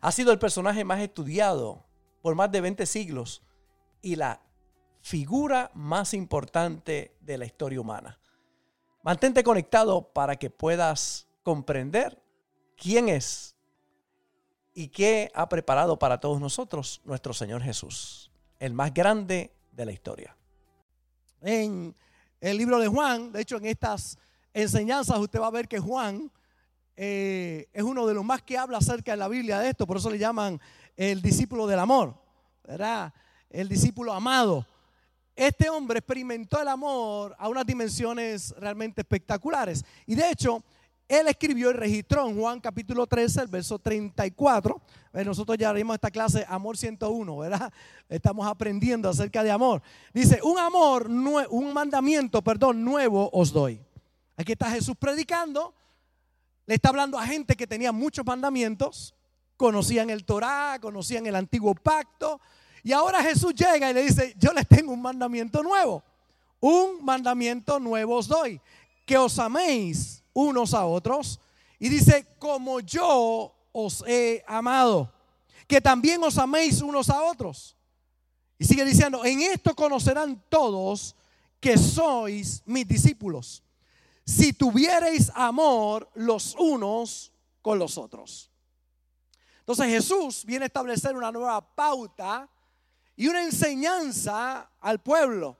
Ha sido el personaje más estudiado por más de 20 siglos y la figura más importante de la historia humana. Mantente conectado para que puedas comprender quién es y qué ha preparado para todos nosotros nuestro Señor Jesús, el más grande de la historia. En el libro de Juan, de hecho en estas enseñanzas usted va a ver que Juan eh, es uno de los más que habla acerca de la Biblia de esto, por eso le llaman el discípulo del amor, ¿verdad? El discípulo amado. Este hombre experimentó el amor a unas dimensiones realmente espectaculares. Y de hecho, él escribió y registró en Juan capítulo 13, el verso 34. Eh, nosotros ya vimos esta clase Amor 101, ¿verdad? Estamos aprendiendo acerca de amor. Dice, un amor, un mandamiento, perdón, nuevo os doy. Aquí está Jesús predicando le está hablando a gente que tenía muchos mandamientos, conocían el Torá, conocían el antiguo pacto. Y ahora Jesús llega y le dice, yo les tengo un mandamiento nuevo. Un mandamiento nuevo os doy, que os améis unos a otros. Y dice, como yo os he amado, que también os améis unos a otros. Y sigue diciendo, en esto conocerán todos que sois mis discípulos si tuviereis amor los unos con los otros. Entonces Jesús viene a establecer una nueva pauta y una enseñanza al pueblo,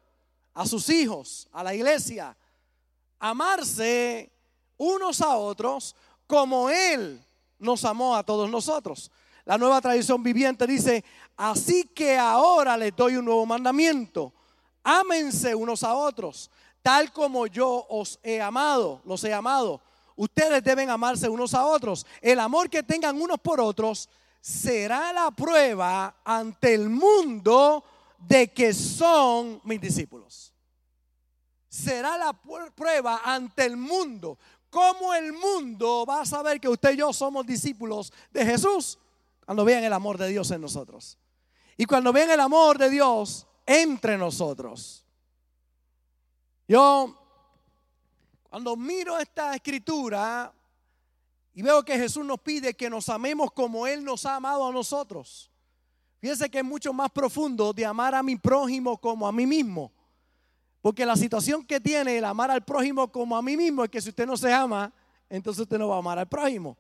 a sus hijos, a la iglesia. Amarse unos a otros como Él nos amó a todos nosotros. La nueva tradición viviente dice, así que ahora les doy un nuevo mandamiento. Ámense unos a otros tal como yo os he amado, los he amado. Ustedes deben amarse unos a otros. El amor que tengan unos por otros será la prueba ante el mundo de que son mis discípulos. Será la prueba ante el mundo. ¿Cómo el mundo va a saber que usted y yo somos discípulos de Jesús? Cuando vean el amor de Dios en nosotros. Y cuando vean el amor de Dios entre nosotros. Yo, cuando miro esta escritura y veo que Jesús nos pide que nos amemos como Él nos ha amado a nosotros, fíjense que es mucho más profundo de amar a mi prójimo como a mí mismo. Porque la situación que tiene el amar al prójimo como a mí mismo es que si usted no se ama, entonces usted no va a amar al prójimo.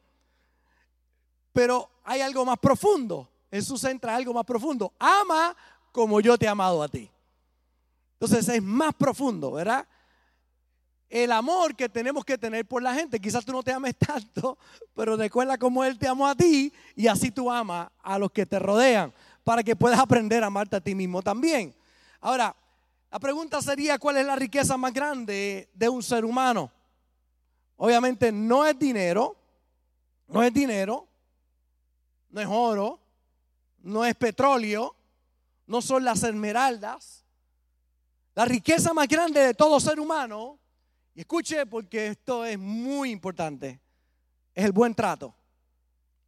Pero hay algo más profundo. Jesús entra algo más profundo. Ama como yo te he amado a ti. Entonces es más profundo, ¿verdad? El amor que tenemos que tener por la gente. Quizás tú no te ames tanto, pero recuerda cómo Él te amó a ti y así tú amas a los que te rodean para que puedas aprender a amarte a ti mismo también. Ahora, la pregunta sería, ¿cuál es la riqueza más grande de un ser humano? Obviamente no es dinero, no es dinero, no es oro, no es petróleo, no son las esmeraldas, la riqueza más grande de todo ser humano, y escuche porque esto es muy importante, es el buen trato,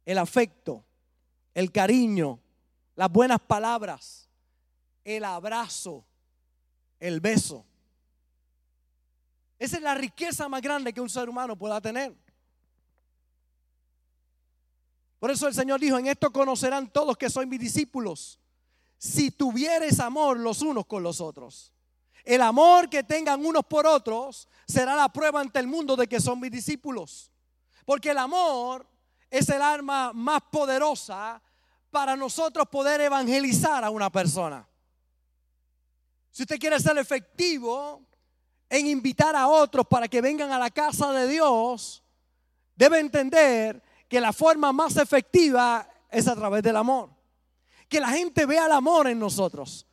el afecto, el cariño, las buenas palabras, el abrazo, el beso. Esa es la riqueza más grande que un ser humano pueda tener. Por eso el Señor dijo, en esto conocerán todos que soy mis discípulos, si tuvieres amor los unos con los otros. El amor que tengan unos por otros será la prueba ante el mundo de que son mis discípulos. Porque el amor es el arma más poderosa para nosotros poder evangelizar a una persona. Si usted quiere ser efectivo en invitar a otros para que vengan a la casa de Dios, debe entender que la forma más efectiva es a través del amor. Que la gente vea el amor en nosotros.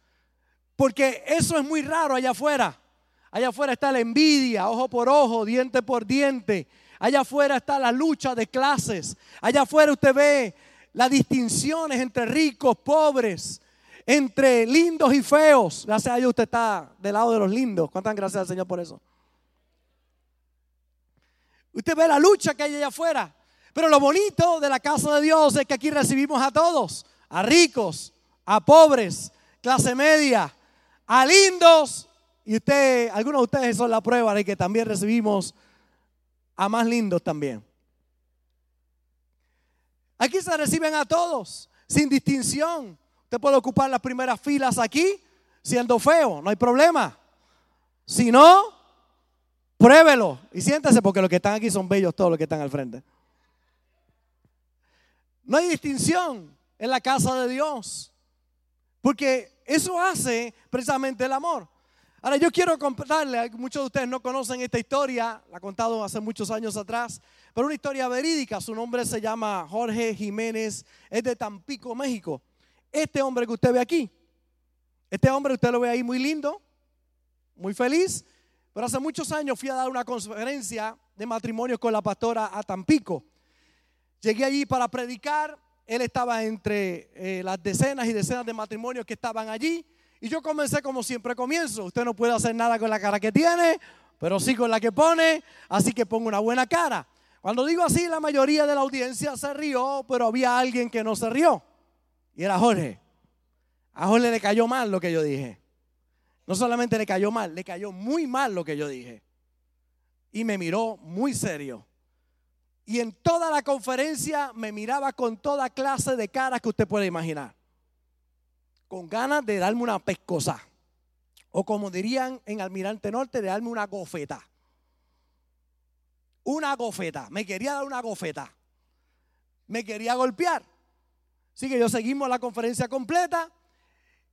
Porque eso es muy raro allá afuera. Allá afuera está la envidia, ojo por ojo, diente por diente. Allá afuera está la lucha de clases. Allá afuera usted ve las distinciones entre ricos, pobres, entre lindos y feos. Gracias a Dios usted está del lado de los lindos. ¿Cuántas gracias al Señor por eso? Usted ve la lucha que hay allá afuera. Pero lo bonito de la casa de Dios es que aquí recibimos a todos, a ricos, a pobres, clase media, a lindos. Y usted, algunos de ustedes son la prueba de que también recibimos a más lindos también. Aquí se reciben a todos, sin distinción. Usted puede ocupar las primeras filas aquí, siendo feo, no hay problema. Si no, pruébelo y siéntese porque los que están aquí son bellos todos los que están al frente. No hay distinción en la casa de Dios, porque eso hace precisamente el amor. Ahora yo quiero contarle, muchos de ustedes no conocen esta historia, la he contado hace muchos años atrás, pero una historia verídica, su nombre se llama Jorge Jiménez, es de Tampico, México. Este hombre que usted ve aquí, este hombre usted lo ve ahí muy lindo, muy feliz, pero hace muchos años fui a dar una conferencia de matrimonio con la pastora a Tampico. Llegué allí para predicar, él estaba entre eh, las decenas y decenas de matrimonios que estaban allí. Y yo comencé como siempre comienzo. Usted no puede hacer nada con la cara que tiene, pero sí con la que pone, así que pongo una buena cara. Cuando digo así, la mayoría de la audiencia se rió, pero había alguien que no se rió. Y era Jorge. A Jorge le cayó mal lo que yo dije. No solamente le cayó mal, le cayó muy mal lo que yo dije. Y me miró muy serio. Y en toda la conferencia me miraba con toda clase de caras que usted puede imaginar con ganas de darme una pescosa. O como dirían en Almirante Norte, de darme una gofeta. Una gofeta. Me quería dar una gofeta. Me quería golpear. Así que yo seguimos la conferencia completa.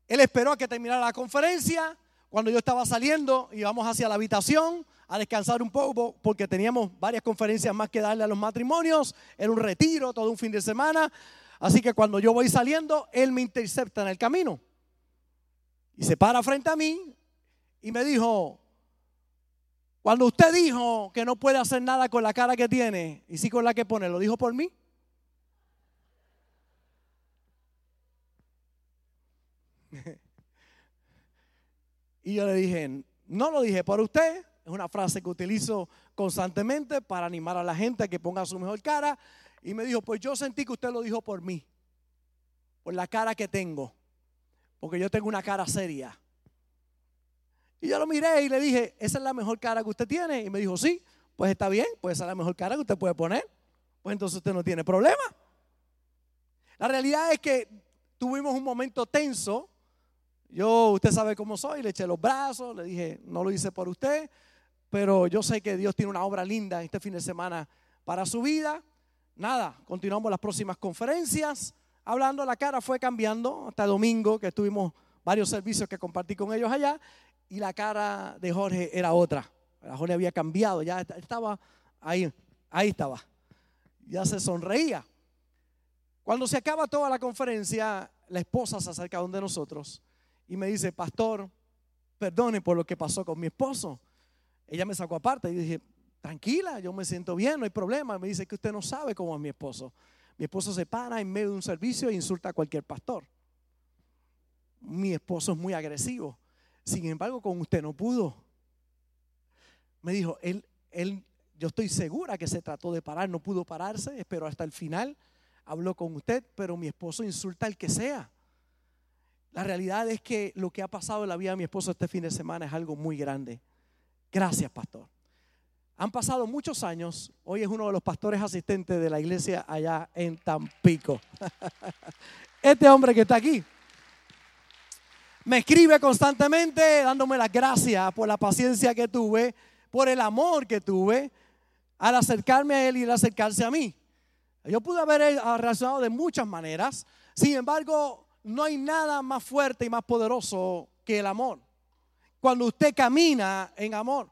Él esperó a que terminara la conferencia. Cuando yo estaba saliendo, íbamos hacia la habitación a descansar un poco porque teníamos varias conferencias más que darle a los matrimonios. Era un retiro, todo un fin de semana. Así que cuando yo voy saliendo, Él me intercepta en el camino. Y se para frente a mí y me dijo, cuando usted dijo que no puede hacer nada con la cara que tiene y sí con la que pone, ¿lo dijo por mí? y yo le dije, no lo dije por usted, es una frase que utilizo constantemente para animar a la gente a que ponga su mejor cara. Y me dijo, pues yo sentí que usted lo dijo por mí, por la cara que tengo, porque yo tengo una cara seria. Y yo lo miré y le dije, esa es la mejor cara que usted tiene. Y me dijo, sí, pues está bien, pues esa es la mejor cara que usted puede poner. Pues entonces usted no tiene problema. La realidad es que tuvimos un momento tenso. Yo, usted sabe cómo soy, le eché los brazos, le dije, no lo hice por usted, pero yo sé que Dios tiene una obra linda este fin de semana para su vida nada, continuamos las próximas conferencias. Hablando, la cara fue cambiando hasta el domingo, que tuvimos varios servicios que compartí con ellos allá, y la cara de Jorge era otra. Jorge había cambiado, ya estaba ahí, ahí estaba. Ya se sonreía. Cuando se acaba toda la conferencia, la esposa se acerca a donde nosotros y me dice, pastor, perdone por lo que pasó con mi esposo. Ella me sacó aparte y dije, tranquila, yo me siento bien, no hay problema. Me dice que usted no sabe cómo es mi esposo. Mi esposo se para en medio de un servicio e insulta a cualquier pastor. Mi esposo es muy agresivo. Sin embargo, con usted no pudo. Me dijo, él, él, yo estoy segura que se trató de parar, no pudo pararse, espero hasta el final. Habló con usted, pero mi esposo insulta al que sea. La realidad es que lo que ha pasado en la vida de mi esposo este fin de semana es algo muy grande. Gracias, pastor. Han pasado muchos años. Hoy es uno de los pastores asistentes de la iglesia allá en Tampico. Este hombre que está aquí me escribe constantemente dándome las gracias por la paciencia que tuve, por el amor que tuve al acercarme a él y al acercarse a mí. Yo pude haber eh, reaccionado de muchas maneras. Sin embargo, no hay nada más fuerte y más poderoso que el amor. Cuando usted camina en amor.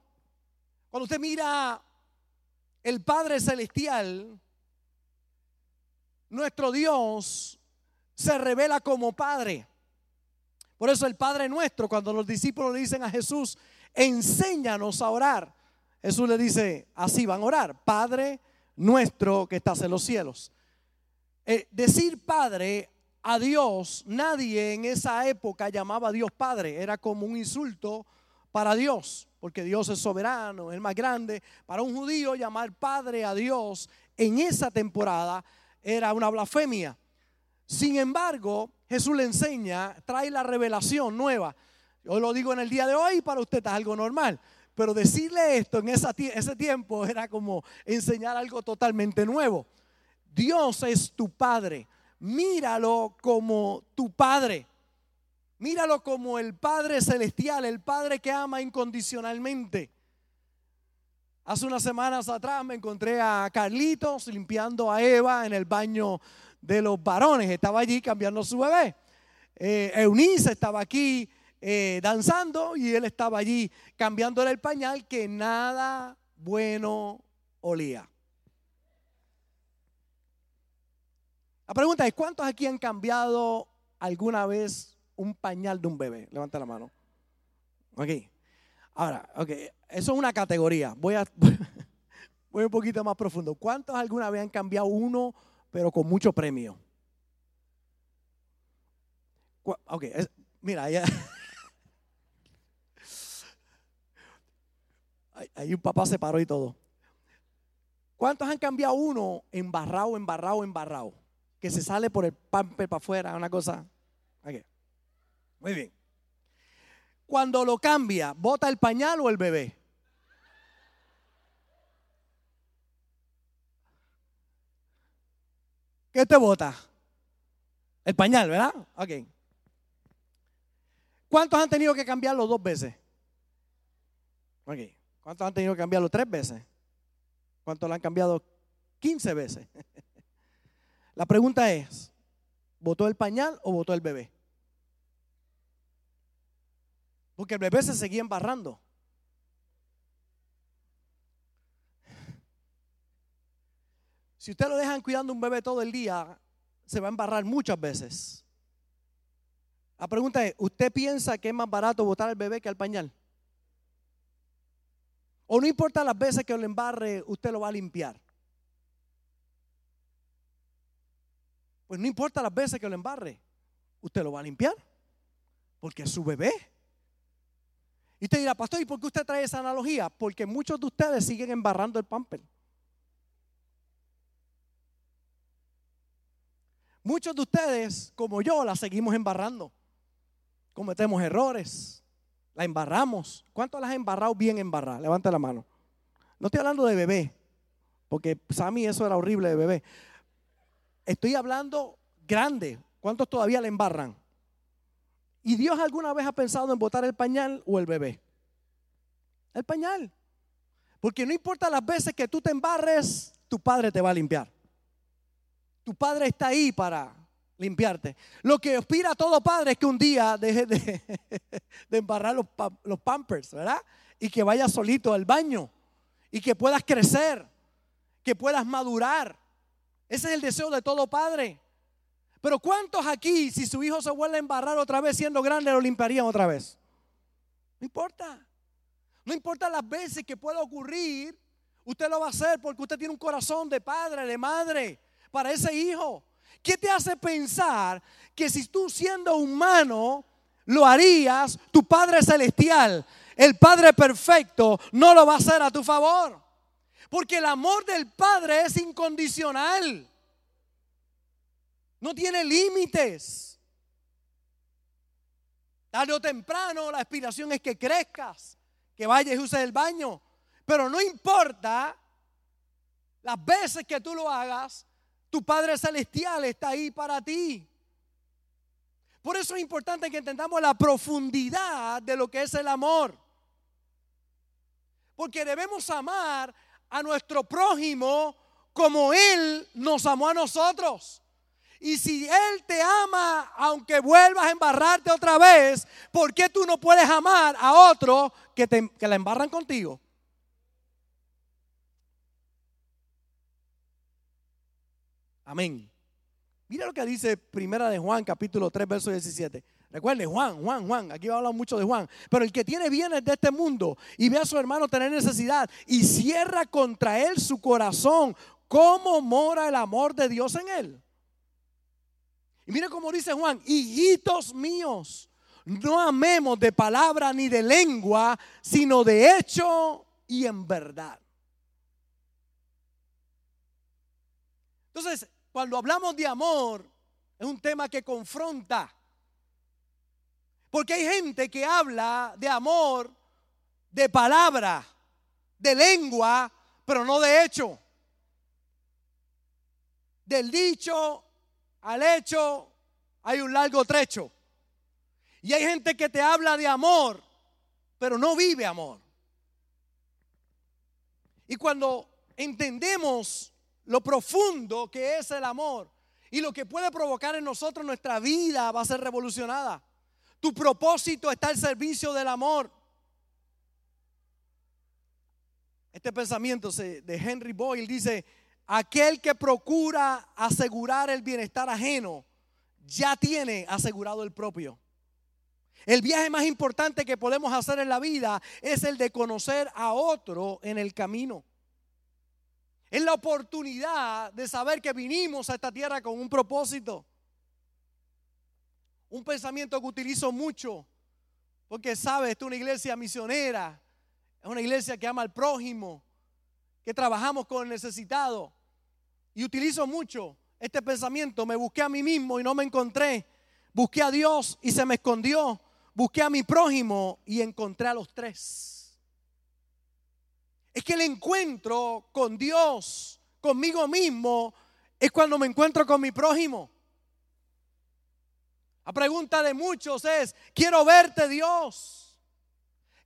Cuando usted mira el Padre Celestial, nuestro Dios se revela como Padre. Por eso el Padre nuestro, cuando los discípulos le dicen a Jesús, enséñanos a orar, Jesús le dice, así van a orar, Padre nuestro que estás en los cielos. Eh, decir padre a Dios, nadie en esa época llamaba a Dios padre, era como un insulto para Dios, porque Dios es soberano, es más grande. Para un judío llamar padre a Dios en esa temporada era una blasfemia. Sin embargo, Jesús le enseña, trae la revelación nueva. Yo lo digo en el día de hoy, para usted es algo normal. Pero decirle esto en ese tiempo era como enseñar algo totalmente nuevo. Dios es tu Padre. Míralo como tu Padre. Míralo como el Padre Celestial, el Padre que ama incondicionalmente. Hace unas semanas atrás me encontré a Carlitos limpiando a Eva en el baño de los varones. Estaba allí cambiando su bebé. Eh, Eunice estaba aquí eh, danzando y él estaba allí cambiándole el pañal que nada bueno olía. La pregunta es, ¿cuántos aquí han cambiado alguna vez un pañal de un bebé? Levanta la mano. Ok. Ahora, ok, eso es una categoría. Voy a, voy un poquito más profundo. ¿Cuántos alguna vez han cambiado uno, pero con mucho premio? Ok, mira, ya. Ahí un papá se paró y todo. ¿Cuántos han cambiado uno embarrado, embarrado, embarrado? Que se sale por el pamper para afuera, una cosa. Muy bien. Cuando lo cambia, ¿bota el pañal o el bebé? ¿Qué te bota? El pañal, ¿verdad? Ok. ¿Cuántos han tenido que cambiarlo dos veces? Ok. ¿Cuántos han tenido que cambiarlo tres veces? ¿Cuántos lo han cambiado 15 veces? La pregunta es, ¿votó el pañal o votó el bebé? Porque el bebé se seguía embarrando. Si usted lo dejan cuidando un bebé todo el día, se va a embarrar muchas veces. La pregunta es, ¿usted piensa que es más barato botar al bebé que al pañal? O no importa las veces que lo embarre, usted lo va a limpiar. Pues no importa las veces que lo embarre, usted lo va a limpiar. Porque es su bebé. Y usted dirá, pastor, ¿y por qué usted trae esa analogía? Porque muchos de ustedes siguen embarrando el pamper. Muchos de ustedes, como yo, la seguimos embarrando. Cometemos errores la embarramos. ¿Cuánto las ha embarrado bien embarrada? Levanta la mano. No estoy hablando de bebé, porque mí eso era horrible de bebé. Estoy hablando grande. ¿Cuántos todavía le embarran? ¿Y Dios alguna vez ha pensado en botar el pañal o el bebé? El pañal. Porque no importa las veces que tú te embarres, tu padre te va a limpiar. Tu padre está ahí para limpiarte. Lo que aspira a todo padre es que un día deje de, embarrar los, los, pampers, ¿verdad? Y que vayas solito al baño y que puedas crecer, que puedas madurar. Ese es el deseo de todo padre. Pero ¿cuántos aquí, si su hijo se vuelve a embarrar otra vez siendo grande, lo limpiarían otra vez? No importa. No importa las veces que pueda ocurrir, usted lo va a hacer porque usted tiene un corazón de padre, de madre, para ese hijo. ¿Qué te hace pensar que si tú siendo humano lo harías, tu Padre Celestial, el Padre Perfecto, no lo va a hacer a tu favor? Porque el amor del Padre es incondicional. No tiene límites. Tarde o temprano la aspiración es que crezcas, que vayas y uses el baño. Pero no importa las veces que tú lo hagas, tu Padre Celestial está ahí para ti. Por eso es importante que entendamos la profundidad de lo que es el amor. Porque debemos amar a nuestro prójimo como Él nos amó a nosotros. Y si Él te ama, aunque vuelvas a embarrarte otra vez, ¿por qué tú no puedes amar a otro que, te, que la embarran contigo? Amén. Mira lo que dice Primera de Juan, capítulo 3, verso 17. Recuerde, Juan, Juan, Juan, aquí va a hablar mucho de Juan. Pero el que tiene bienes de este mundo y ve a su hermano tener necesidad y cierra contra él su corazón, ¿cómo mora el amor de Dios en él? Y mire cómo dice Juan, hijitos míos, no amemos de palabra ni de lengua, sino de hecho y en verdad. Entonces, cuando hablamos de amor, es un tema que confronta. Porque hay gente que habla de amor, de palabra, de lengua, pero no de hecho. Del dicho al hecho hay un largo trecho. Y hay gente que te habla de amor, pero no vive amor. Y cuando entendemos lo profundo que es el amor y lo que puede provocar en nosotros nuestra vida va a ser revolucionada. Tu propósito está al servicio del amor. Este pensamiento de Henry Boyle dice, aquel que procura asegurar el bienestar ajeno, ya tiene asegurado el propio. El viaje más importante que podemos hacer en la vida es el de conocer a otro en el camino. Es la oportunidad de saber que vinimos a esta tierra con un propósito. Un pensamiento que utilizo mucho, porque sabes, esta es una iglesia misionera, es una iglesia que ama al prójimo, que trabajamos con el necesitado. Y utilizo mucho este pensamiento. Me busqué a mí mismo y no me encontré. Busqué a Dios y se me escondió. Busqué a mi prójimo y encontré a los tres. Es que el encuentro con Dios, conmigo mismo, es cuando me encuentro con mi prójimo. La pregunta de muchos es, quiero verte Dios.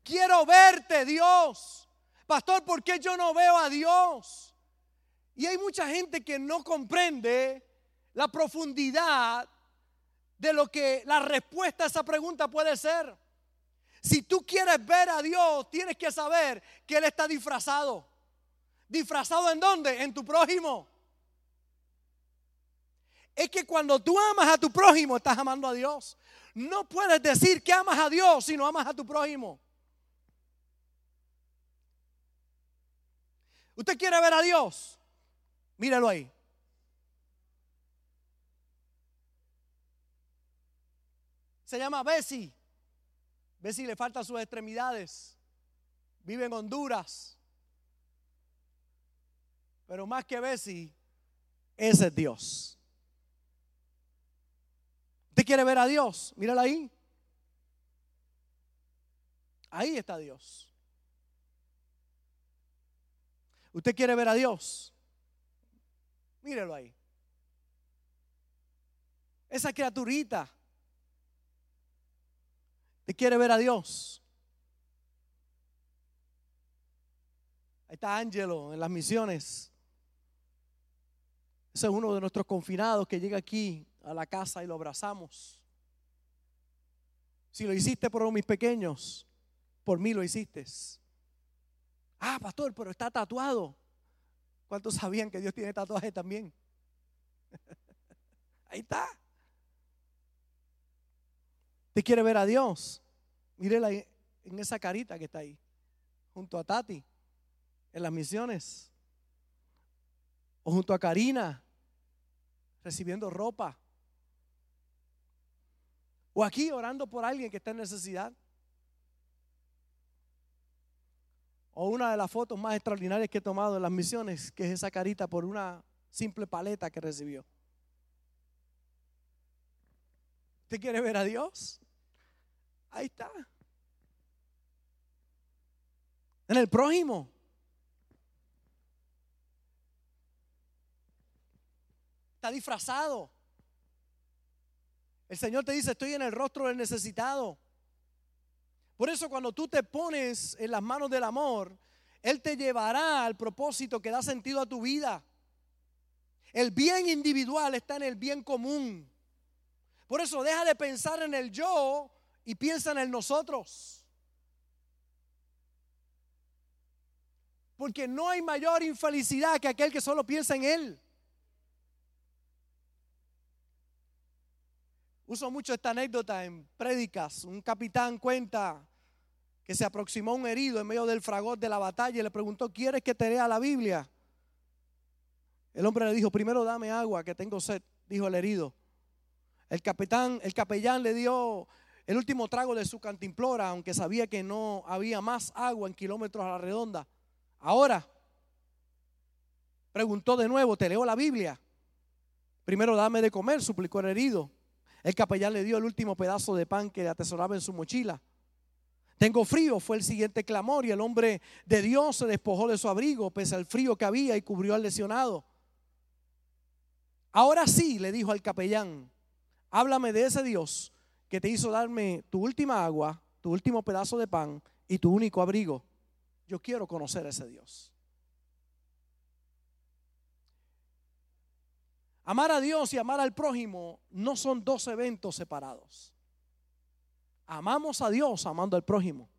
Quiero verte Dios. Pastor, ¿por qué yo no veo a Dios? Y hay mucha gente que no comprende la profundidad de lo que la respuesta a esa pregunta puede ser. Si tú quieres ver a Dios, tienes que saber que Él está disfrazado. ¿Disfrazado en dónde? En tu prójimo. Es que cuando tú amas a tu prójimo, estás amando a Dios. No puedes decir que amas a Dios si no amas a tu prójimo. ¿Usted quiere ver a Dios? Míralo ahí. Se llama Bessie. Bessie le falta sus extremidades. Vive en Honduras. Pero más que Bessie, ese es Dios. ¿Usted quiere ver a Dios? Míralo ahí. Ahí está Dios. ¿Usted quiere ver a Dios? Mírelo ahí. Esa criaturita te quiere ver a Dios. Ahí está Ángelo en las misiones. Ese es uno de nuestros confinados que llega aquí a la casa y lo abrazamos. Si lo hiciste por mis pequeños, por mí lo hiciste. Ah, pastor, pero está tatuado. ¿Cuántos sabían que Dios tiene tatuaje también? Ahí está. ¿Te quiere ver a Dios? Mírela en esa carita que está ahí, junto a Tati, en las misiones. O junto a Karina, recibiendo ropa. O aquí orando por alguien que está en necesidad. O una de las fotos más extraordinarias que he tomado en las misiones, que es esa carita por una simple paleta que recibió. ¿Usted quiere ver a Dios? Ahí está. En el prójimo. Está disfrazado. El Señor te dice, estoy en el rostro del necesitado. Por eso cuando tú te pones en las manos del amor, Él te llevará al propósito que da sentido a tu vida. El bien individual está en el bien común. Por eso deja de pensar en el yo y piensa en el nosotros. Porque no hay mayor infelicidad que aquel que solo piensa en él. Uso mucho esta anécdota en prédicas. Un capitán cuenta que se aproximó un herido en medio del fragor de la batalla y le preguntó, ¿quieres que te lea la Biblia? El hombre le dijo, primero dame agua, que tengo sed, dijo el herido. El capitán, el capellán le dio el último trago de su cantimplora, aunque sabía que no había más agua en kilómetros a la redonda. Ahora, preguntó de nuevo, te leo la Biblia. Primero dame de comer, suplicó el herido. El capellán le dio el último pedazo de pan que atesoraba en su mochila. Tengo frío, fue el siguiente clamor y el hombre de Dios se despojó de su abrigo pese al frío que había y cubrió al lesionado. Ahora sí, le dijo al capellán, háblame de ese Dios que te hizo darme tu última agua, tu último pedazo de pan y tu único abrigo. Yo quiero conocer a ese Dios. Amar a Dios y amar al prójimo no son dos eventos separados. Amamos a Dios amando al prójimo.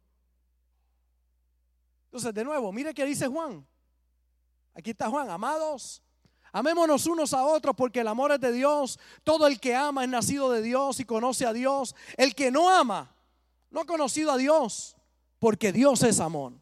Entonces, de nuevo, mire qué dice Juan. Aquí está Juan, amados, Amémonos unos a otros porque el amor es de Dios. Todo el que ama es nacido de Dios y conoce a Dios. El que no ama no ha conocido a Dios porque Dios es amor.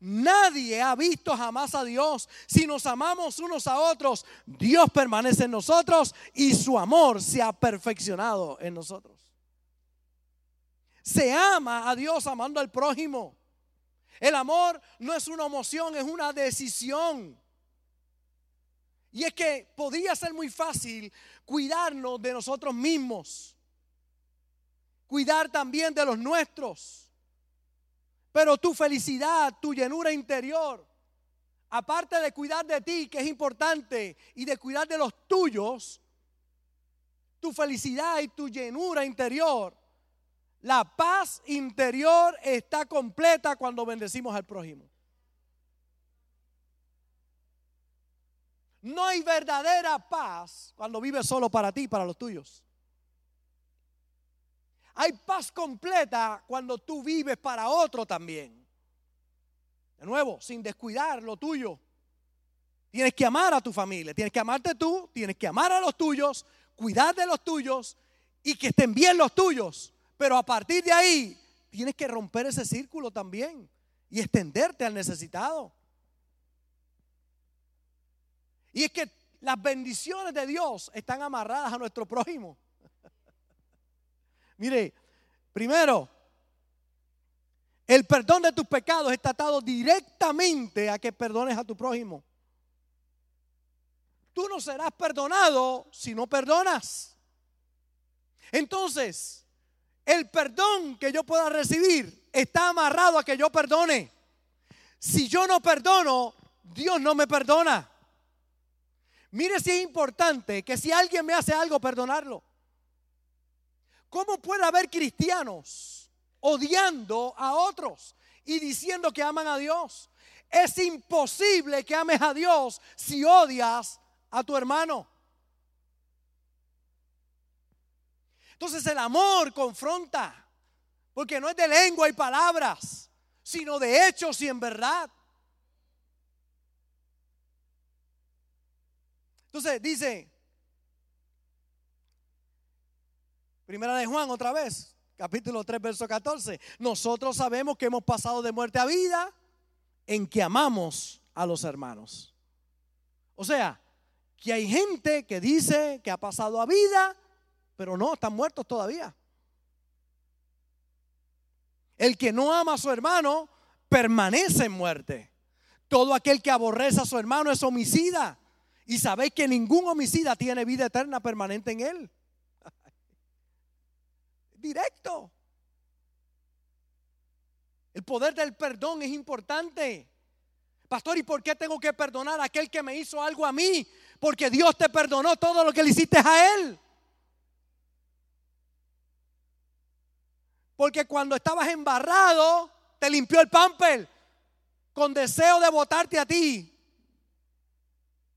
Nadie ha visto jamás a Dios. Si nos amamos unos a otros, Dios permanece en nosotros y su amor se ha perfeccionado en nosotros. Se ama a Dios amando al prójimo. El amor no es una emoción, es una decisión. Y es que podría ser muy fácil cuidarnos de nosotros mismos, cuidar también de los nuestros. Pero tu felicidad, tu llenura interior, aparte de cuidar de ti, que es importante, y de cuidar de los tuyos, tu felicidad y tu llenura interior la paz interior está completa cuando bendecimos al prójimo. No hay verdadera paz cuando vives solo para ti, para los tuyos. Hay paz completa cuando tú vives para otro también. De nuevo, sin descuidar lo tuyo. Tienes que amar a tu familia, tienes que amarte tú, tienes que amar a los tuyos, cuidar de los tuyos y que estén bien los tuyos. Pero a partir de ahí, tienes que romper ese círculo también y extenderte al necesitado. Y es que las bendiciones de Dios están amarradas a nuestro prójimo. Mire, primero, el perdón de tus pecados está atado directamente a que perdones a tu prójimo. Tú no serás perdonado si no perdonas. Entonces, el perdón que yo pueda recibir está amarrado a que yo perdone. Si yo no perdono, Dios no me perdona. Mire si es importante que si alguien me hace algo, perdonarlo. ¿Cómo puede haber cristianos odiando a otros y diciendo que aman a Dios? Es imposible que ames a Dios si odias a tu hermano. Entonces el amor confronta, porque no es de lengua y palabras, sino de hechos y en verdad. Entonces dice, primera de Juan otra vez, capítulo 3, verso 14, nosotros sabemos que hemos pasado de muerte a vida en que amamos a los hermanos. O sea, que hay gente que dice que ha pasado a vida pero no, están muertos todavía. El que no ama a su hermano permanece en muerte. Todo aquel que aborrece a su hermano es homicida. Y sabéis que ningún homicida tiene vida eterna permanente en él. Directo. El poder del perdón es importante. Pastor, ¿y por qué tengo que perdonar a aquel que me hizo algo a mí? Porque Dios te perdonó todo lo que le hiciste a él. Porque cuando estabas embarrado, te limpió el pamper con deseo de votarte a ti.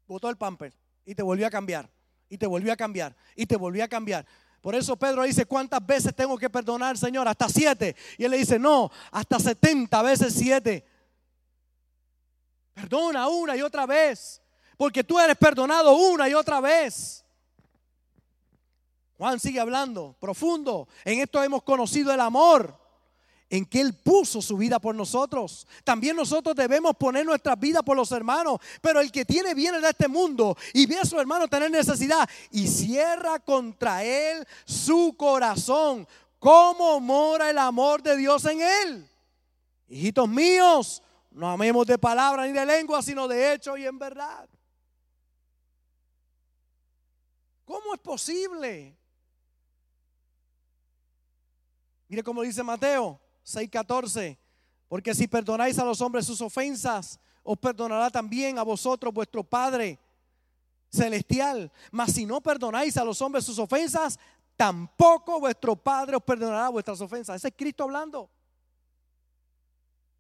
Votó el pamper y te volvió a cambiar, y te volvió a cambiar, y te volvió a cambiar. Por eso Pedro dice, ¿cuántas veces tengo que perdonar, Señor? Hasta siete. Y él le dice, no, hasta setenta veces siete. Perdona una y otra vez, porque tú eres perdonado una y otra vez. Juan sigue hablando, profundo. En esto hemos conocido el amor en que Él puso su vida por nosotros. También nosotros debemos poner nuestra vida por los hermanos. Pero el que tiene bienes de este mundo y ve a su hermano tener necesidad y cierra contra Él su corazón, ¿cómo mora el amor de Dios en Él? Hijitos míos, no amemos de palabra ni de lengua, sino de hecho y en verdad. ¿Cómo es posible? Mire cómo dice Mateo. 6:14. Porque si perdonáis a los hombres sus ofensas, os perdonará también a vosotros vuestro Padre celestial. Mas si no perdonáis a los hombres sus ofensas, tampoco vuestro Padre os perdonará vuestras ofensas. Ese es Cristo hablando.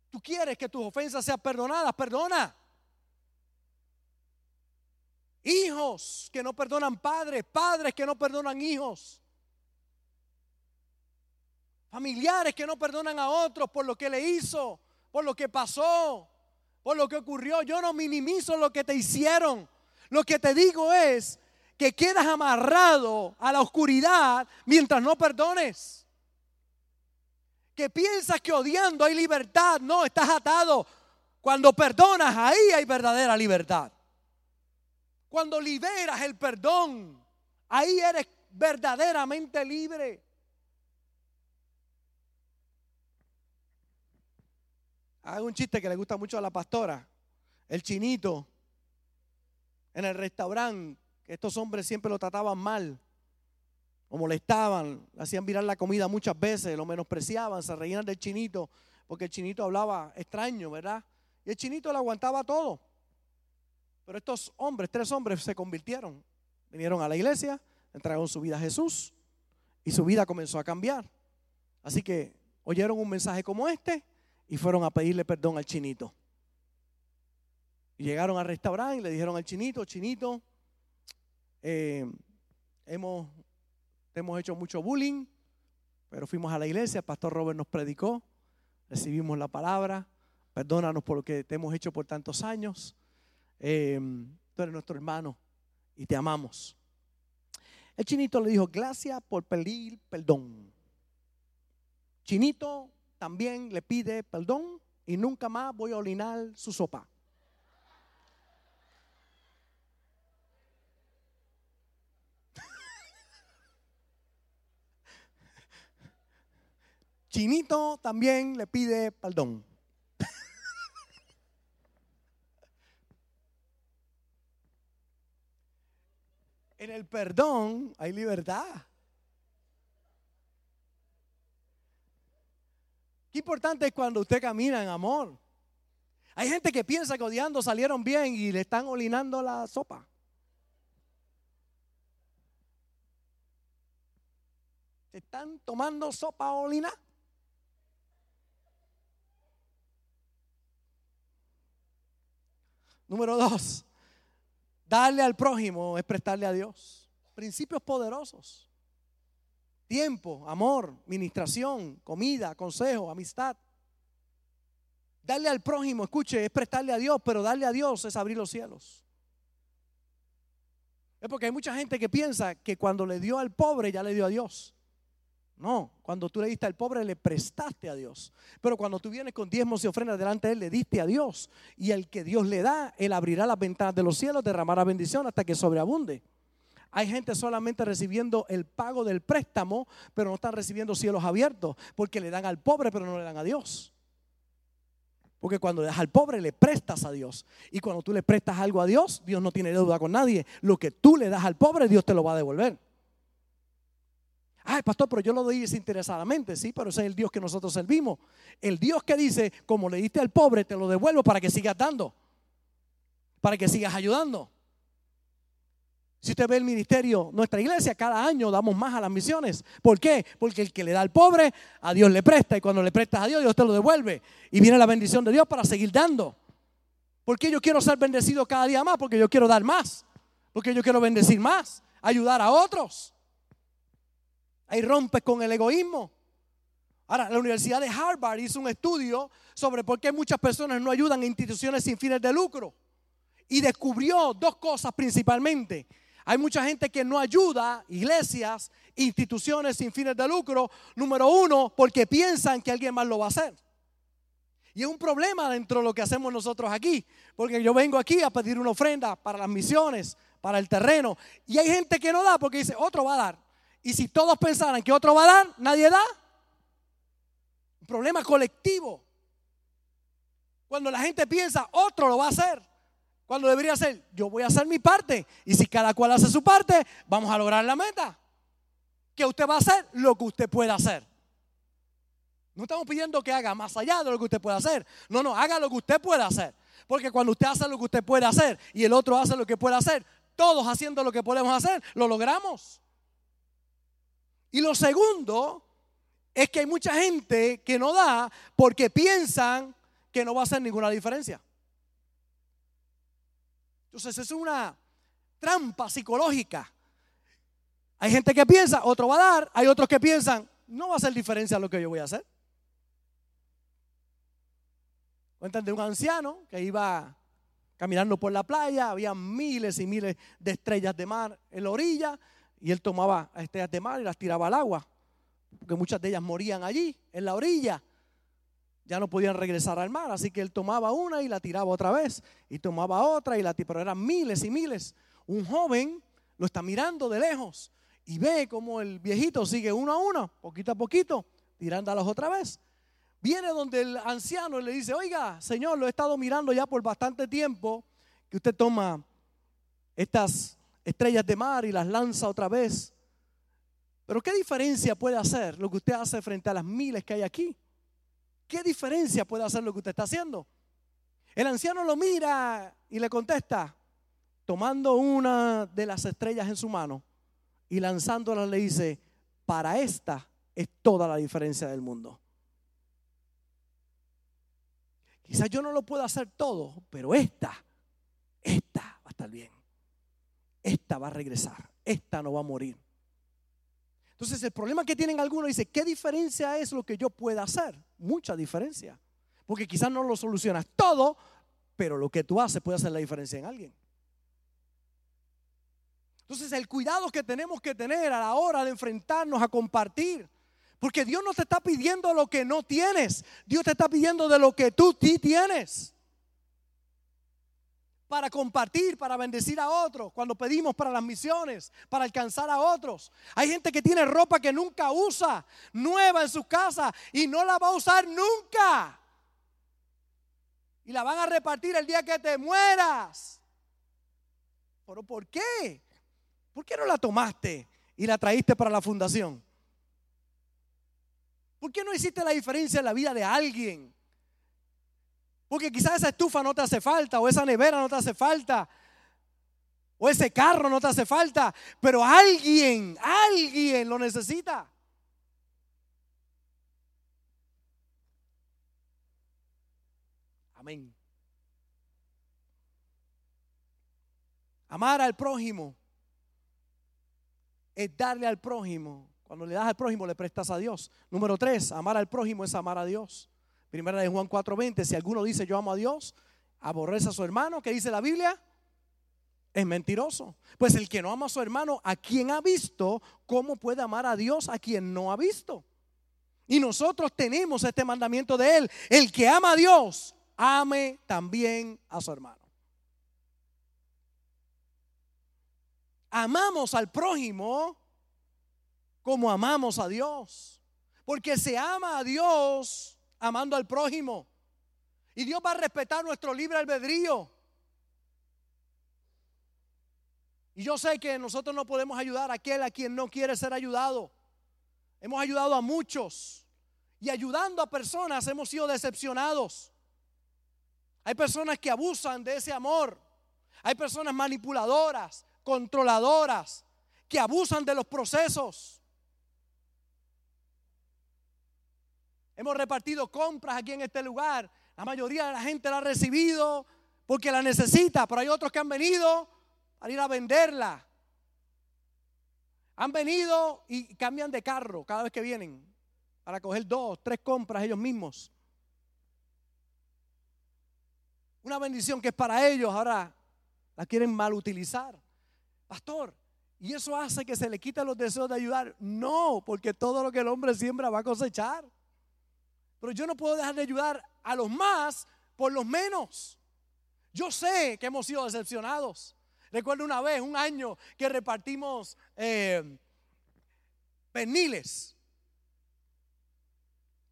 Tú quieres que tus ofensas sean perdonadas, perdona. Hijos que no perdonan padres, padres que no perdonan hijos. Familiares que no perdonan a otros por lo que le hizo, por lo que pasó, por lo que ocurrió. Yo no minimizo lo que te hicieron. Lo que te digo es que quedas amarrado a la oscuridad mientras no perdones. Que piensas que odiando hay libertad. No, estás atado. Cuando perdonas, ahí hay verdadera libertad. Cuando liberas el perdón, ahí eres verdaderamente libre. Hago un chiste que le gusta mucho a la pastora. El chinito en el restaurante, estos hombres siempre lo trataban mal, lo molestaban, le hacían virar la comida muchas veces, lo menospreciaban, se reían del chinito, porque el chinito hablaba extraño, ¿verdad? Y el chinito le aguantaba todo. Pero estos hombres, tres hombres, se convirtieron. Vinieron a la iglesia, entregaron su vida a Jesús y su vida comenzó a cambiar. Así que oyeron un mensaje como este y fueron a pedirle perdón al chinito. Llegaron al restaurante y le dijeron al chinito, chinito, eh, hemos, hemos hecho mucho bullying, pero fuimos a la iglesia, el pastor Robert nos predicó, recibimos la palabra, perdónanos por lo que te hemos hecho por tantos años. Eh, tú eres nuestro hermano y te amamos. El chinito le dijo, gracias por pedir perdón. Chinito también le pide perdón y nunca más voy a orinar su sopa. Chinito también le pide perdón. en el perdón hay libertad. Importante es cuando usted camina en amor. Hay gente que piensa que odiando salieron bien y le están olinando la sopa. ¿Se están tomando sopa olina? Número dos, darle al prójimo es prestarle a Dios. Principios poderosos. Tiempo, amor, ministración, comida, consejo, amistad. Darle al prójimo, escuche, es prestarle a Dios, pero darle a Dios es abrir los cielos. Es porque hay mucha gente que piensa que cuando le dio al pobre ya le dio a Dios. No, cuando tú le diste al pobre le prestaste a Dios. Pero cuando tú vienes con diezmos y ofrendas delante de Él, le diste a Dios. Y el que Dios le da, Él abrirá las ventanas de los cielos, derramará bendición hasta que sobreabunde. Hay gente solamente recibiendo el pago del préstamo, pero no están recibiendo cielos abiertos, porque le dan al pobre, pero no le dan a Dios. Porque cuando le das al pobre, le prestas a Dios. Y cuando tú le prestas algo a Dios, Dios no tiene deuda con nadie. Lo que tú le das al pobre, Dios te lo va a devolver. Ay, pastor, pero yo lo doy desinteresadamente. Sí, pero ese es el Dios que nosotros servimos. El Dios que dice, como le diste al pobre, te lo devuelvo para que sigas dando. Para que sigas ayudando. Si usted ve el ministerio, nuestra iglesia, cada año damos más a las misiones. ¿Por qué? Porque el que le da al pobre, a Dios le presta. Y cuando le prestas a Dios, Dios te lo devuelve. Y viene la bendición de Dios para seguir dando. ¿Por qué yo quiero ser bendecido cada día más? Porque yo quiero dar más. Porque yo quiero bendecir más. Ayudar a otros. Ahí rompes con el egoísmo. Ahora, la Universidad de Harvard hizo un estudio sobre por qué muchas personas no ayudan a instituciones sin fines de lucro. Y descubrió dos cosas principalmente. Hay mucha gente que no ayuda, iglesias, instituciones sin fines de lucro. Número uno, porque piensan que alguien más lo va a hacer. Y es un problema dentro de lo que hacemos nosotros aquí. Porque yo vengo aquí a pedir una ofrenda para las misiones, para el terreno. Y hay gente que no da porque dice, otro va a dar. Y si todos pensaran que otro va a dar, nadie da. Un problema colectivo. Cuando la gente piensa, otro lo va a hacer. Cuando debería ser, yo voy a hacer mi parte. Y si cada cual hace su parte, vamos a lograr la meta. Que usted va a hacer lo que usted pueda hacer. No estamos pidiendo que haga más allá de lo que usted pueda hacer. No, no, haga lo que usted pueda hacer. Porque cuando usted hace lo que usted puede hacer y el otro hace lo que puede hacer, todos haciendo lo que podemos hacer, lo logramos. Y lo segundo es que hay mucha gente que no da porque piensan que no va a hacer ninguna diferencia. Entonces es una trampa psicológica. Hay gente que piensa, otro va a dar, hay otros que piensan, no va a hacer diferencia lo que yo voy a hacer. Cuentan de un anciano que iba caminando por la playa, había miles y miles de estrellas de mar en la orilla, y él tomaba estrellas de mar y las tiraba al agua, porque muchas de ellas morían allí, en la orilla. Ya no podían regresar al mar, así que él tomaba una y la tiraba otra vez, y tomaba otra y la tiraba, pero eran miles y miles. Un joven lo está mirando de lejos y ve como el viejito sigue uno a uno, poquito a poquito, tirándolas otra vez. Viene donde el anciano le dice, oiga, señor, lo he estado mirando ya por bastante tiempo, que usted toma estas estrellas de mar y las lanza otra vez. Pero ¿qué diferencia puede hacer lo que usted hace frente a las miles que hay aquí? ¿Qué diferencia puede hacer lo que usted está haciendo? El anciano lo mira y le contesta, tomando una de las estrellas en su mano y lanzándola le dice, para esta es toda la diferencia del mundo. Quizás yo no lo puedo hacer todo, pero esta, esta va a estar bien. Esta va a regresar, esta no va a morir. Entonces el problema que tienen algunos dice, ¿qué diferencia es lo que yo pueda hacer? Mucha diferencia. Porque quizás no lo solucionas todo, pero lo que tú haces puede hacer la diferencia en alguien. Entonces el cuidado que tenemos que tener a la hora de enfrentarnos a compartir porque Dios no te está pidiendo lo que no tienes. Dios te está pidiendo de lo que tú sí tienes. Para compartir, para bendecir a otros. Cuando pedimos para las misiones, para alcanzar a otros. Hay gente que tiene ropa que nunca usa, nueva en su casa, y no la va a usar nunca. Y la van a repartir el día que te mueras. ¿Pero por qué? ¿Por qué no la tomaste y la traíste para la fundación? ¿Por qué no hiciste la diferencia en la vida de alguien? Porque quizás esa estufa no te hace falta, o esa nevera no te hace falta, o ese carro no te hace falta, pero alguien, alguien lo necesita. Amén. Amar al prójimo es darle al prójimo cuando le das al prójimo, le prestas a Dios. Número tres, amar al prójimo es amar a Dios. Primera de Juan 4:20, si alguno dice yo amo a Dios, aborrece a su hermano, ¿qué dice la Biblia? Es mentiroso. Pues el que no ama a su hermano, a quien ha visto, ¿cómo puede amar a Dios a quien no ha visto? Y nosotros tenemos este mandamiento de Él. El que ama a Dios, ame también a su hermano. Amamos al prójimo como amamos a Dios. Porque se ama a Dios amando al prójimo. Y Dios va a respetar nuestro libre albedrío. Y yo sé que nosotros no podemos ayudar a aquel a quien no quiere ser ayudado. Hemos ayudado a muchos. Y ayudando a personas hemos sido decepcionados. Hay personas que abusan de ese amor. Hay personas manipuladoras, controladoras, que abusan de los procesos. Hemos repartido compras aquí en este lugar. La mayoría de la gente la ha recibido porque la necesita, pero hay otros que han venido para ir a venderla. Han venido y cambian de carro cada vez que vienen para coger dos, tres compras ellos mismos. Una bendición que es para ellos, ahora la quieren mal utilizar. Pastor, ¿y eso hace que se le quiten los deseos de ayudar? No, porque todo lo que el hombre siembra va a cosechar. Pero yo no puedo dejar de ayudar a los más por los menos. Yo sé que hemos sido decepcionados. Recuerdo una vez, un año, que repartimos eh, perniles.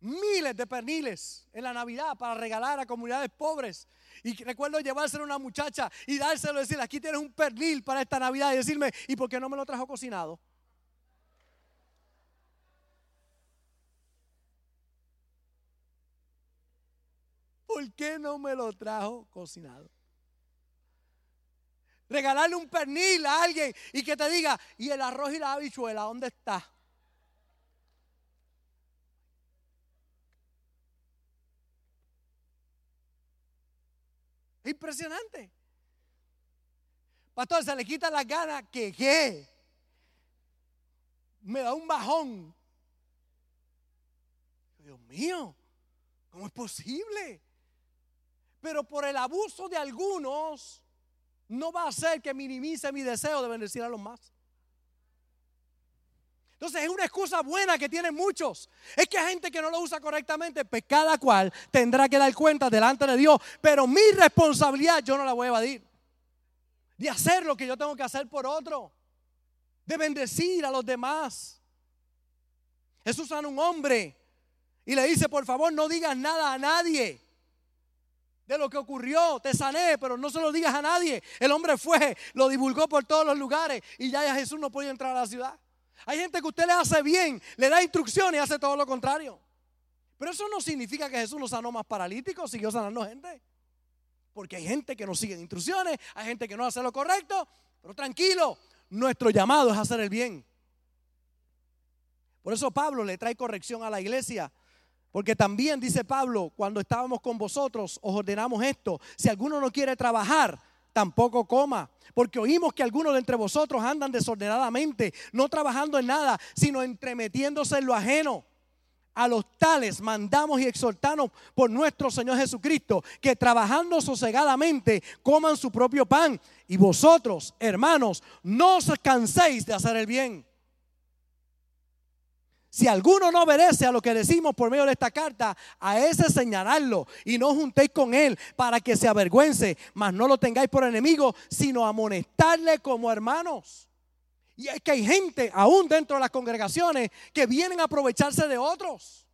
Miles de perniles en la Navidad para regalar a comunidades pobres. Y recuerdo llevárselo a una muchacha y dárselo y decirle, aquí tienes un pernil para esta Navidad y decirme, ¿y por qué no me lo trajo cocinado? ¿Por qué no me lo trajo cocinado? Regalarle un pernil a alguien y que te diga, ¿y el arroz y la habichuela dónde está? Impresionante. Pastor, se le quita la gana que qué. Me da un bajón. Dios mío, ¿cómo es posible? Pero por el abuso de algunos, no va a hacer que minimice mi deseo de bendecir a los más. Entonces es una excusa buena que tienen muchos. Es que hay gente que no lo usa correctamente, pues cada cual tendrá que dar cuenta delante de Dios. Pero mi responsabilidad yo no la voy a evadir. De hacer lo que yo tengo que hacer por otro. De bendecir a los demás. Jesús sana un hombre y le dice, por favor, no digas nada a nadie de lo que ocurrió, te sané, pero no se lo digas a nadie. El hombre fue, lo divulgó por todos los lugares y ya Jesús no podía entrar a la ciudad. Hay gente que usted le hace bien, le da instrucciones y hace todo lo contrario. Pero eso no significa que Jesús no sanó más paralíticos, siguió sanando gente. Porque hay gente que no sigue instrucciones, hay gente que no hace lo correcto, pero tranquilo, nuestro llamado es hacer el bien. Por eso Pablo le trae corrección a la iglesia. Porque también dice Pablo, cuando estábamos con vosotros, os ordenamos esto. Si alguno no quiere trabajar, tampoco coma. Porque oímos que algunos de entre vosotros andan desordenadamente, no trabajando en nada, sino entremetiéndose en lo ajeno. A los tales mandamos y exhortamos por nuestro Señor Jesucristo que trabajando sosegadamente coman su propio pan. Y vosotros, hermanos, no os canséis de hacer el bien. Si alguno no obedece a lo que decimos por medio de esta carta, a ese señalarlo y no juntéis con él para que se avergüence, mas no lo tengáis por enemigo, sino amonestarle como hermanos. Y es que hay gente, aún dentro de las congregaciones, que vienen a aprovecharse de otros.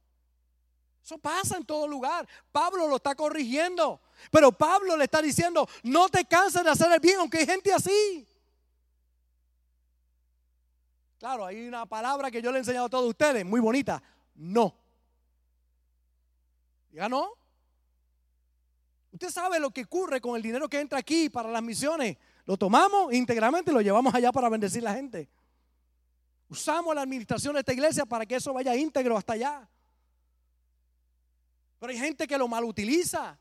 Eso pasa en todo lugar. Pablo lo está corrigiendo. Pero Pablo le está diciendo, no te canses de hacer el bien, aunque hay gente así. Claro, hay una palabra que yo le he enseñado a todos ustedes, muy bonita. No. ¿Ya no? Usted sabe lo que ocurre con el dinero que entra aquí para las misiones. Lo tomamos íntegramente y lo llevamos allá para bendecir la gente. Usamos la administración de esta iglesia para que eso vaya íntegro hasta allá. Pero hay gente que lo malutiliza.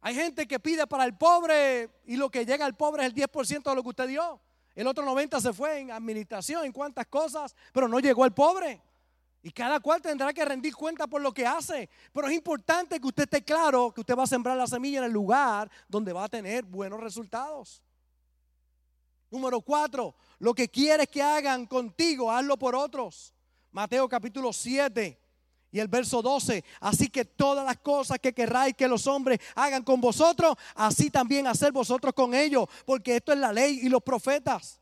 Hay gente que pide para el pobre y lo que llega al pobre es el 10% de lo que usted dio. El otro 90 se fue en administración, en cuantas cosas, pero no llegó el pobre. Y cada cual tendrá que rendir cuenta por lo que hace. Pero es importante que usted esté claro que usted va a sembrar la semilla en el lugar donde va a tener buenos resultados. Número cuatro, lo que quieres que hagan contigo, hazlo por otros. Mateo capítulo 7 y el verso 12. Así que todas las cosas que querráis que los hombres hagan con vosotros, así también hacer vosotros con ellos, porque esto es la ley y los profetas.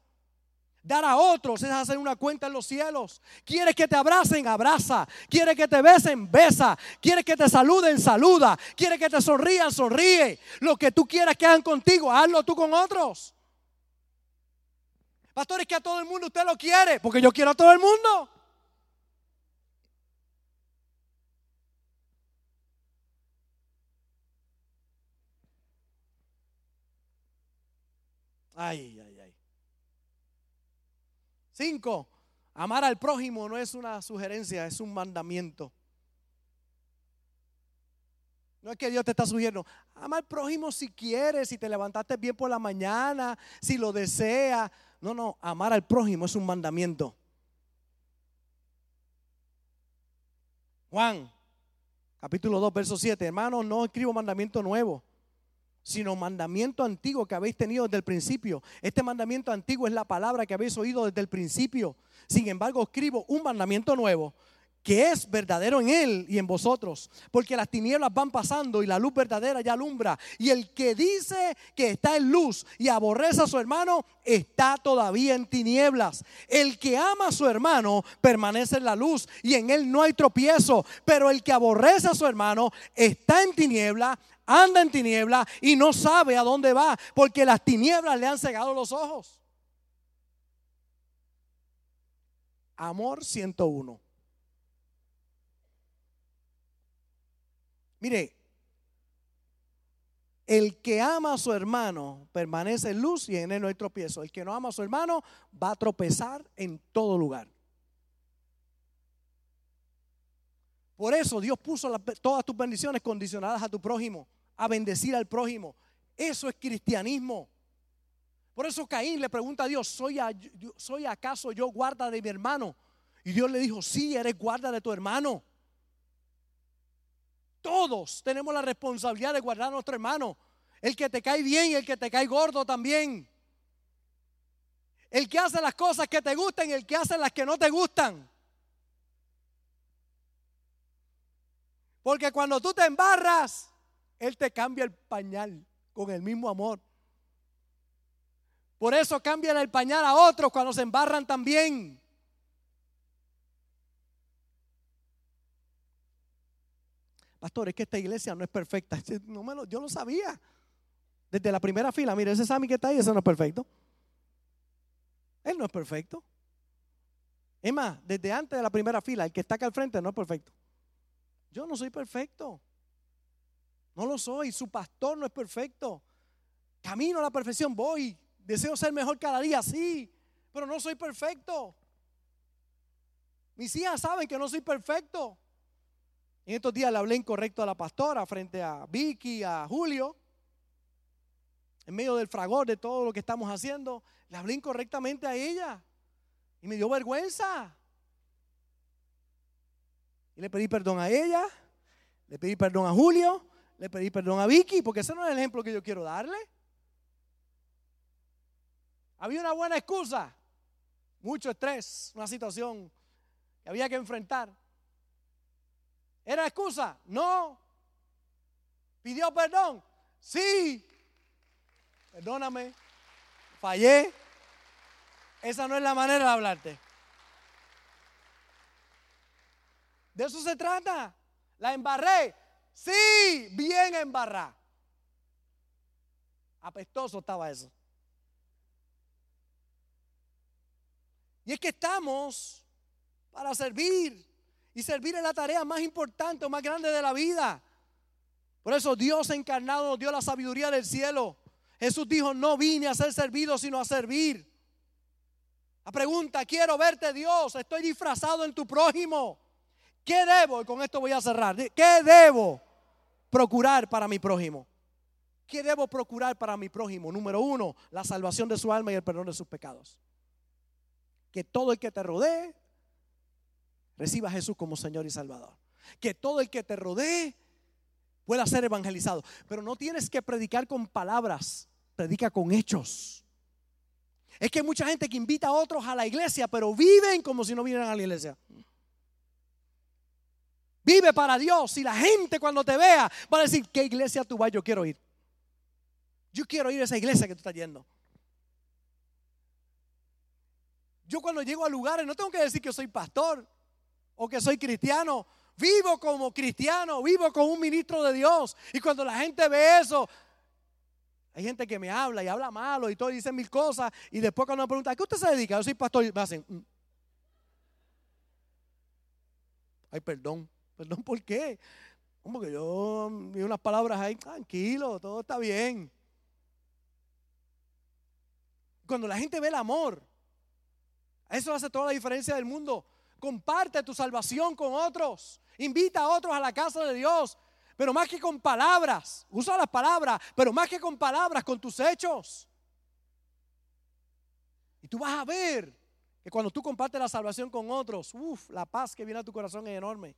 Dar a otros es hacer una cuenta en los cielos. Quieres que te abracen, abraza. Quieres que te besen, besa. Quieres que te saluden, saluda. Quieres que te sonrían, sonríe. Lo que tú quieras que hagan contigo, hazlo tú con otros. Pastor, es que a todo el mundo usted lo quiere, porque yo quiero a todo el mundo. Ay, ay, ay. Cinco, amar al prójimo no es una sugerencia, es un mandamiento. No es que Dios te está sugiriendo, ama al prójimo si quieres, si te levantaste bien por la mañana, si lo deseas. No, no, amar al prójimo es un mandamiento. Juan, capítulo 2, verso 7. Hermano, no escribo mandamiento nuevo, sino mandamiento antiguo que habéis tenido desde el principio. Este mandamiento antiguo es la palabra que habéis oído desde el principio. Sin embargo, escribo un mandamiento nuevo que es verdadero en él y en vosotros, porque las tinieblas van pasando y la luz verdadera ya alumbra. Y el que dice que está en luz y aborrece a su hermano, está todavía en tinieblas. El que ama a su hermano permanece en la luz y en él no hay tropiezo, pero el que aborrece a su hermano está en tiniebla, anda en tiniebla y no sabe a dónde va, porque las tinieblas le han cegado los ojos. Amor 101. Mire, el que ama a su hermano permanece en luz y en él no hay tropiezo. El que no ama a su hermano va a tropezar en todo lugar. Por eso Dios puso todas tus bendiciones condicionadas a tu prójimo, a bendecir al prójimo. Eso es cristianismo. Por eso Caín le pregunta a Dios, ¿soy, ¿soy acaso yo guarda de mi hermano? Y Dios le dijo, sí, eres guarda de tu hermano. Todos tenemos la responsabilidad de guardar a nuestro hermano. El que te cae bien y el que te cae gordo también. El que hace las cosas que te gustan el que hace las que no te gustan. Porque cuando tú te embarras, Él te cambia el pañal con el mismo amor. Por eso cambian el pañal a otros cuando se embarran también. Pastor, es que esta iglesia no es perfecta. No lo, yo lo sabía. Desde la primera fila, mire, ese Sammy que está ahí, ese no es perfecto. Él no es perfecto. Es más, desde antes de la primera fila, el que está acá al frente no es perfecto. Yo no soy perfecto. No lo soy. Su pastor no es perfecto. Camino a la perfección, voy. Deseo ser mejor cada día, sí. Pero no soy perfecto. Mis hijas saben que no soy perfecto. En estos días le hablé incorrecto a la pastora frente a Vicky, a Julio. En medio del fragor de todo lo que estamos haciendo, le hablé incorrectamente a ella. Y me dio vergüenza. Y le pedí perdón a ella, le pedí perdón a Julio, le pedí perdón a Vicky, porque ese no es el ejemplo que yo quiero darle. Había una buena excusa, mucho estrés, una situación que había que enfrentar. ¿Era excusa? No. ¿Pidió perdón? Sí. Perdóname. Fallé. Esa no es la manera de hablarte. De eso se trata. La embarré. Sí, bien embarrá. Apestoso estaba eso. Y es que estamos para servir. Y servir es la tarea más importante o más grande de la vida. Por eso Dios encarnado nos dio la sabiduría del cielo. Jesús dijo, no vine a ser servido, sino a servir. La pregunta, quiero verte Dios, estoy disfrazado en tu prójimo. ¿Qué debo? Y con esto voy a cerrar. ¿Qué debo procurar para mi prójimo? ¿Qué debo procurar para mi prójimo? Número uno, la salvación de su alma y el perdón de sus pecados. Que todo el que te rodee Reciba a Jesús como Señor y Salvador. Que todo el que te rodee pueda ser evangelizado. Pero no tienes que predicar con palabras, predica con hechos. Es que hay mucha gente que invita a otros a la iglesia, pero viven como si no vinieran a la iglesia. Vive para Dios y la gente cuando te vea va a decir, ¿qué iglesia tú vas? Yo quiero ir. Yo quiero ir a esa iglesia que tú estás yendo. Yo cuando llego a lugares no tengo que decir que soy pastor o que soy cristiano. Vivo como cristiano, vivo como un ministro de Dios. Y cuando la gente ve eso, hay gente que me habla y habla malo y todo, y dice mil cosas. Y después cuando me preguntan, ¿a qué usted se dedica? Yo soy pastor. Y me hacen, mm". ay, perdón. Perdón, ¿por qué? Como que yo vi unas palabras ahí, tranquilo, todo está bien. Cuando la gente ve el amor, eso hace toda la diferencia del mundo. Comparte tu salvación con otros. Invita a otros a la casa de Dios. Pero más que con palabras, usa las palabras, pero más que con palabras, con tus hechos. Y tú vas a ver que cuando tú compartes la salvación con otros, uff, la paz que viene a tu corazón es enorme.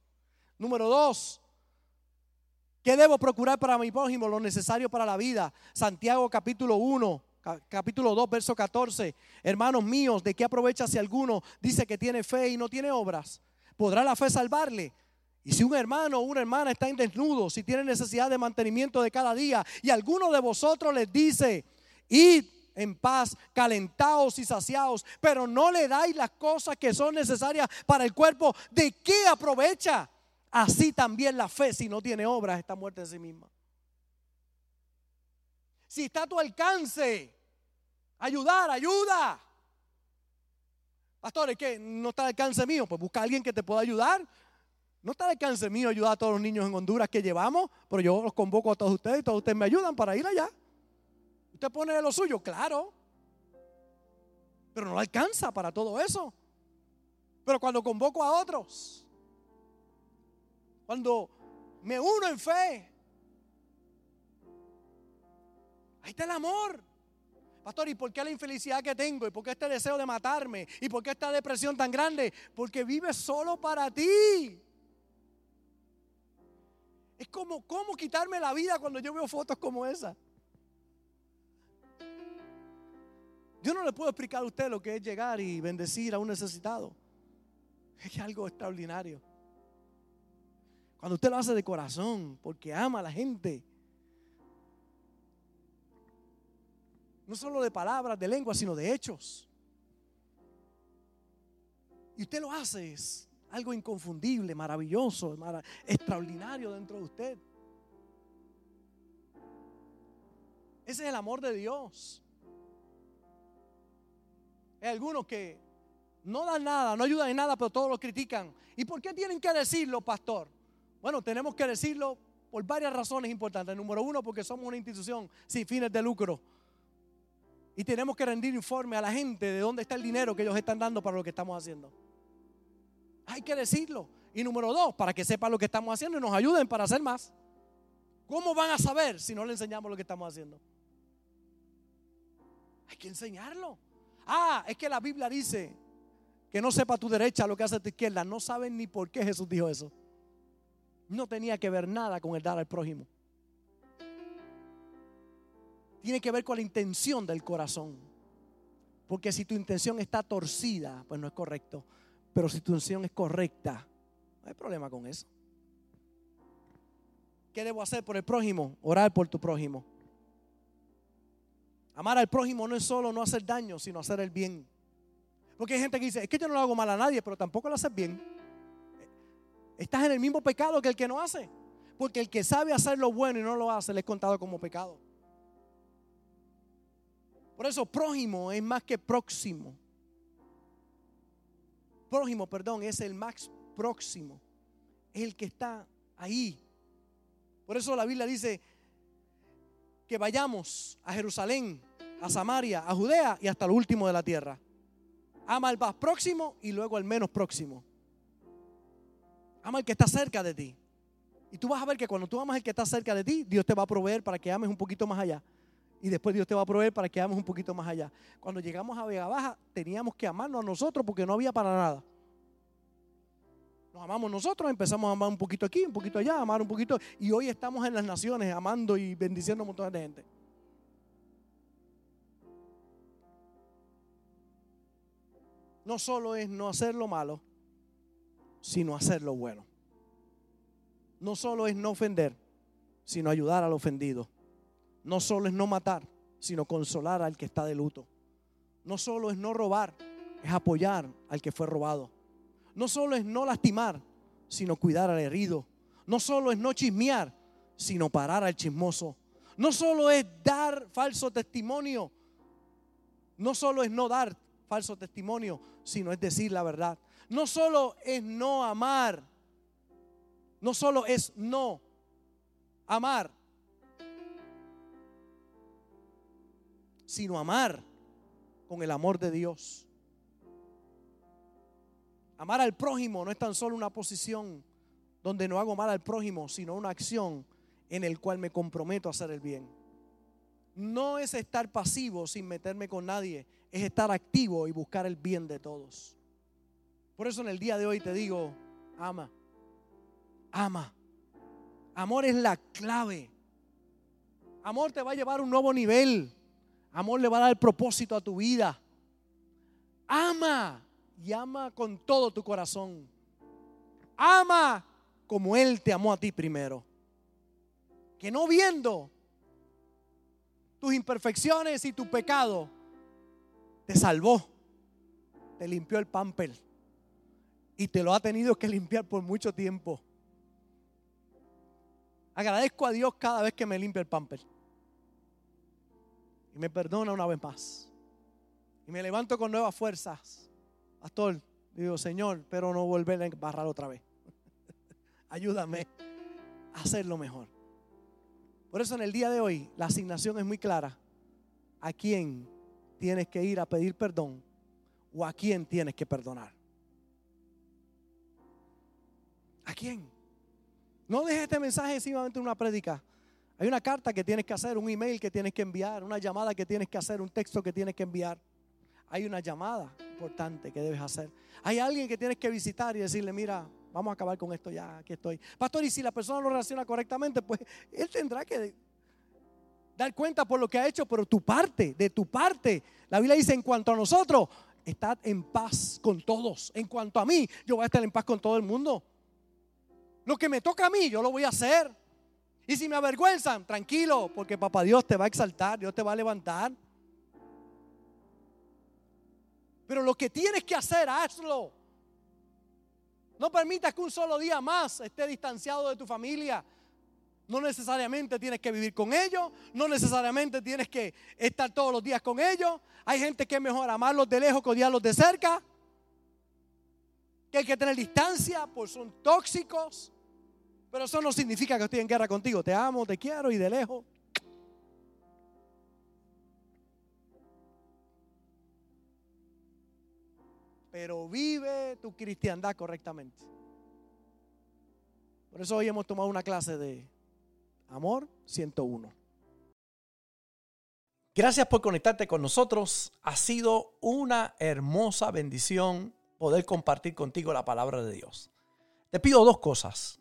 Número dos, ¿qué debo procurar para mi prójimo? Lo necesario para la vida. Santiago capítulo 1, capítulo 2, verso 14. Hermanos míos, ¿de qué aprovecha si alguno dice que tiene fe y no tiene obras? ¿Podrá la fe salvarle? Y si un hermano o una hermana está en desnudo, si tiene necesidad de mantenimiento de cada día, y alguno de vosotros les dice, id en paz, calentados y saciados, pero no le dais las cosas que son necesarias para el cuerpo, ¿de qué aprovecha? Así también la fe, si no tiene obras, está muerta en sí misma. Si está a tu alcance, ayudar, ayuda. Pastores, ¿qué? ¿No está al alcance mío? Pues busca a alguien que te pueda ayudar. No está al alcance mío ayudar a todos los niños en Honduras que llevamos, pero yo los convoco a todos ustedes y todos ustedes me ayudan para ir allá. ¿Usted pone lo suyo? Claro. Pero no alcanza para todo eso. Pero cuando convoco a otros, cuando me uno en fe, ahí está el amor. Pastor, ¿y por qué la infelicidad que tengo? ¿Y por qué este deseo de matarme? ¿Y por qué esta depresión tan grande? Porque vive solo para ti. Es como, ¿cómo quitarme la vida cuando yo veo fotos como esa? Yo no le puedo explicar a usted lo que es llegar y bendecir a un necesitado. Es algo extraordinario. Cuando usted lo hace de corazón, porque ama a la gente. No solo de palabras, de lengua, sino de hechos. Y usted lo hace, es algo inconfundible, maravilloso, extraordinario dentro de usted. Ese es el amor de Dios. Hay algunos que no dan nada, no ayudan en nada, pero todos lo critican. ¿Y por qué tienen que decirlo, pastor? Bueno, tenemos que decirlo por varias razones importantes. Número uno, porque somos una institución sin fines de lucro. Y tenemos que rendir informe a la gente de dónde está el dinero que ellos están dando para lo que estamos haciendo. Hay que decirlo. Y número dos, para que sepan lo que estamos haciendo y nos ayuden para hacer más. ¿Cómo van a saber si no le enseñamos lo que estamos haciendo? Hay que enseñarlo. Ah, es que la Biblia dice que no sepa tu derecha lo que hace tu izquierda. No saben ni por qué Jesús dijo eso. No tenía que ver nada con el dar al prójimo. Tiene que ver con la intención del corazón. Porque si tu intención está torcida, pues no es correcto. Pero si tu intención es correcta, no hay problema con eso. ¿Qué debo hacer por el prójimo? Orar por tu prójimo. Amar al prójimo no es solo no hacer daño, sino hacer el bien. Porque hay gente que dice, es que yo no lo hago mal a nadie, pero tampoco lo haces bien. Estás en el mismo pecado que el que no hace. Porque el que sabe hacer lo bueno y no lo hace, le es contado como pecado. Por eso prójimo es más que próximo. Prójimo, perdón, es el más próximo. Es el que está ahí. Por eso la Biblia dice que vayamos a Jerusalén a Samaria, a Judea y hasta lo último de la tierra. Ama al más próximo y luego al menos próximo. Ama al que está cerca de ti. Y tú vas a ver que cuando tú amas al que está cerca de ti, Dios te va a proveer para que ames un poquito más allá. Y después Dios te va a proveer para que ames un poquito más allá. Cuando llegamos a Vega Baja, teníamos que amarnos a nosotros porque no había para nada. Nos amamos nosotros, empezamos a amar un poquito aquí, un poquito allá, amar un poquito. Y hoy estamos en las naciones amando y bendiciendo a un montón de gente. no solo es no hacer lo malo, sino hacer lo bueno. No solo es no ofender, sino ayudar al ofendido. No solo es no matar, sino consolar al que está de luto. No solo es no robar, es apoyar al que fue robado. No solo es no lastimar, sino cuidar al herido. No solo es no chismear, sino parar al chismoso. No solo es dar falso testimonio. No solo es no dar falso testimonio, sino es decir la verdad. No solo es no amar, no solo es no amar, sino amar con el amor de Dios. Amar al prójimo no es tan solo una posición donde no hago mal al prójimo, sino una acción en el cual me comprometo a hacer el bien. No es estar pasivo sin meterme con nadie, es estar activo y buscar el bien de todos. Por eso en el día de hoy te digo, ama. ama. Amor es la clave. Amor te va a llevar a un nuevo nivel. Amor le va a dar el propósito a tu vida. Ama y ama con todo tu corazón. Ama como Él te amó a ti primero. Que no viendo tus imperfecciones y tu pecado, te salvó, te limpió el pamper y te lo ha tenido que limpiar por mucho tiempo. Agradezco a Dios cada vez que me limpia el pamper. Y me perdona una vez más. Y me levanto con nuevas fuerzas. Pastor, digo, Señor, pero no volver a embarrar otra vez. Ayúdame a hacerlo mejor. Por eso en el día de hoy la asignación es muy clara. ¿A quién tienes que ir a pedir perdón o a quién tienes que perdonar? ¿A quién? No dejes este mensaje simplemente una prédica. Hay una carta que tienes que hacer, un email que tienes que enviar, una llamada que tienes que hacer, un texto que tienes que enviar. Hay una llamada importante que debes hacer. Hay alguien que tienes que visitar y decirle, mira, vamos a acabar con esto ya, aquí estoy. Pastor, y si la persona no reacciona correctamente, pues él tendrá que dar cuenta por lo que ha hecho, pero tu parte, de tu parte. La Biblia dice, en cuanto a nosotros, estad en paz con todos. En cuanto a mí, yo voy a estar en paz con todo el mundo. Lo que me toca a mí, yo lo voy a hacer. Y si me avergüenzan, tranquilo, porque papá Dios te va a exaltar, Dios te va a levantar. Pero lo que tienes que hacer, hazlo. No permitas que un solo día más esté distanciado de tu familia. No necesariamente tienes que vivir con ellos, no necesariamente tienes que estar todos los días con ellos. Hay gente que es mejor amarlos de lejos que odiarlos de cerca. Que hay que tener distancia, pues son tóxicos. Pero eso no significa que estoy en guerra contigo. Te amo, te quiero y de lejos. Pero vive tu cristiandad correctamente. Por eso hoy hemos tomado una clase de Amor 101. Gracias por conectarte con nosotros. Ha sido una hermosa bendición poder compartir contigo la palabra de Dios. Te pido dos cosas.